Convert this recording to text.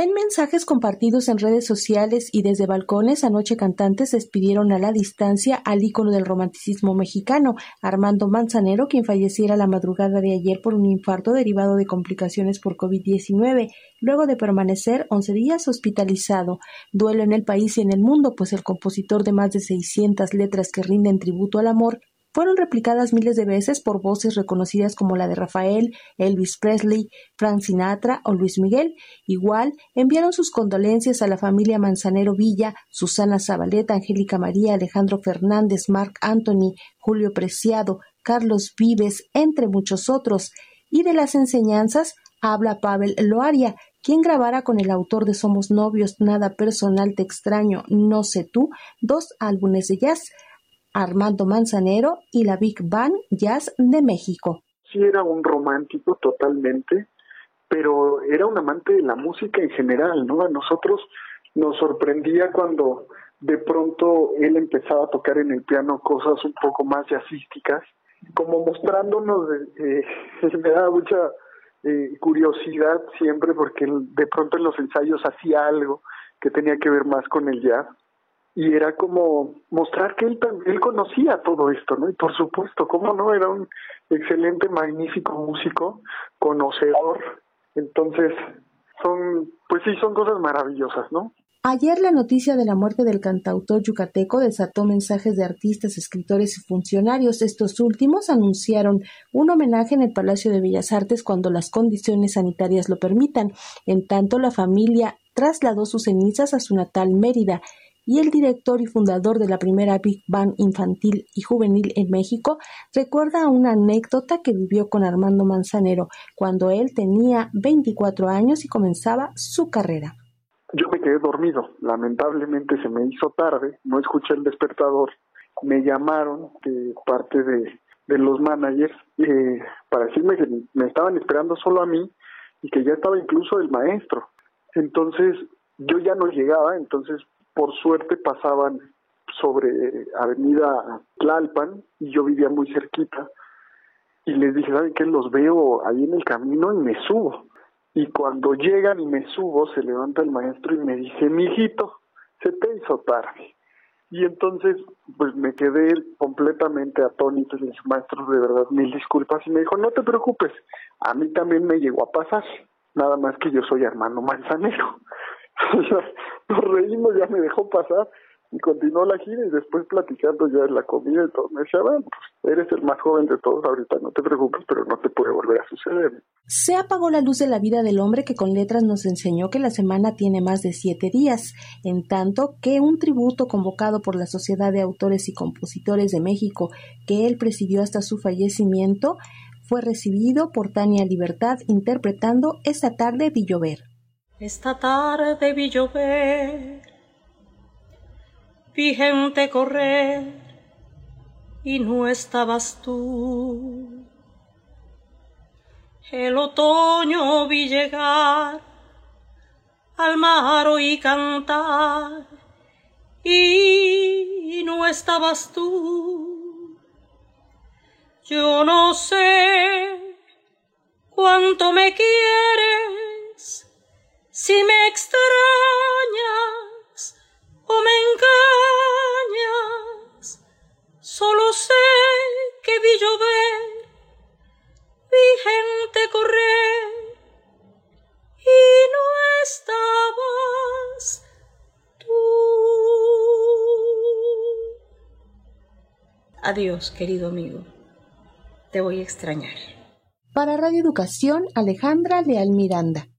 En mensajes compartidos en redes sociales y desde balcones, anoche cantantes despidieron a la distancia al ícono del romanticismo mexicano, Armando Manzanero, quien falleciera la madrugada de ayer por un infarto derivado de complicaciones por COVID-19, luego de permanecer 11 días hospitalizado. Duelo en el país y en el mundo, pues el compositor de más de 600 letras que rinden tributo al amor fueron replicadas miles de veces por voces reconocidas como la de Rafael, Elvis Presley, Frank Sinatra o Luis Miguel. Igual enviaron sus condolencias a la familia Manzanero Villa, Susana Zabaleta, Angélica María, Alejandro Fernández, Marc Anthony, Julio Preciado, Carlos Vives, entre muchos otros. Y de las enseñanzas habla Pavel Loaria, quien grabara con el autor de Somos Novios, Nada Personal Te Extraño, No sé tú, dos álbumes de jazz. Armando Manzanero y la Big Band Jazz de México. Sí, era un romántico totalmente, pero era un amante de la música en general, ¿no? A nosotros nos sorprendía cuando de pronto él empezaba a tocar en el piano cosas un poco más jazzísticas, como mostrándonos, eh, me daba mucha eh, curiosidad siempre porque de pronto en los ensayos hacía algo que tenía que ver más con el jazz y era como mostrar que él, él conocía todo esto, ¿no? Y por supuesto, ¿cómo no? Era un excelente, magnífico músico, conocedor. Entonces, son, pues sí, son cosas maravillosas, ¿no? Ayer la noticia de la muerte del cantautor yucateco desató mensajes de artistas, escritores y funcionarios. Estos últimos anunciaron un homenaje en el Palacio de Bellas Artes cuando las condiciones sanitarias lo permitan. En tanto, la familia trasladó sus cenizas a su natal Mérida y el director y fundador de la primera Big Band infantil y juvenil en México, recuerda una anécdota que vivió con Armando Manzanero cuando él tenía 24 años y comenzaba su carrera. Yo me quedé dormido, lamentablemente se me hizo tarde, no escuché el despertador, me llamaron de parte de, los managers eh, para decirme que me estaban esperando solo a mí y que ya estaba incluso el maestro. Entonces yo ya no llegaba, entonces por suerte pasaban sobre Avenida Tlalpan y yo vivía muy cerquita y les dije, ¿saben qué? Los veo ahí en el camino y me subo. Y cuando llegan y me subo, se levanta el maestro y me dice, mijito, se te hizo tarde. Y entonces, pues me quedé completamente atónito y le maestro, de verdad, mil disculpas. Y me dijo, no te preocupes, a mí también me llegó a pasar, nada más que yo soy hermano manzanero. nos reímos, ya me dejó pasar y continuó la gira y después platicando ya en la comida y todo, me decía, bueno, pues eres el más joven de todos ahorita, no te preocupes, pero no te puede volver a suceder. Se apagó la luz de la vida del hombre que con letras nos enseñó que la semana tiene más de siete días, en tanto que un tributo convocado por la Sociedad de Autores y Compositores de México, que él presidió hasta su fallecimiento, fue recibido por Tania Libertad interpretando esta tarde Villover. Esta tarde vi llover, vi gente correr y no estabas tú. El otoño vi llegar al mar oí cantar y no estabas tú. Yo no sé cuánto me quieres si me extrañas o me engañas, solo sé que vi llover, vi gente correr y no estabas tú. Adiós, querido amigo. Te voy a extrañar. Para Radio Educación, Alejandra Leal Miranda.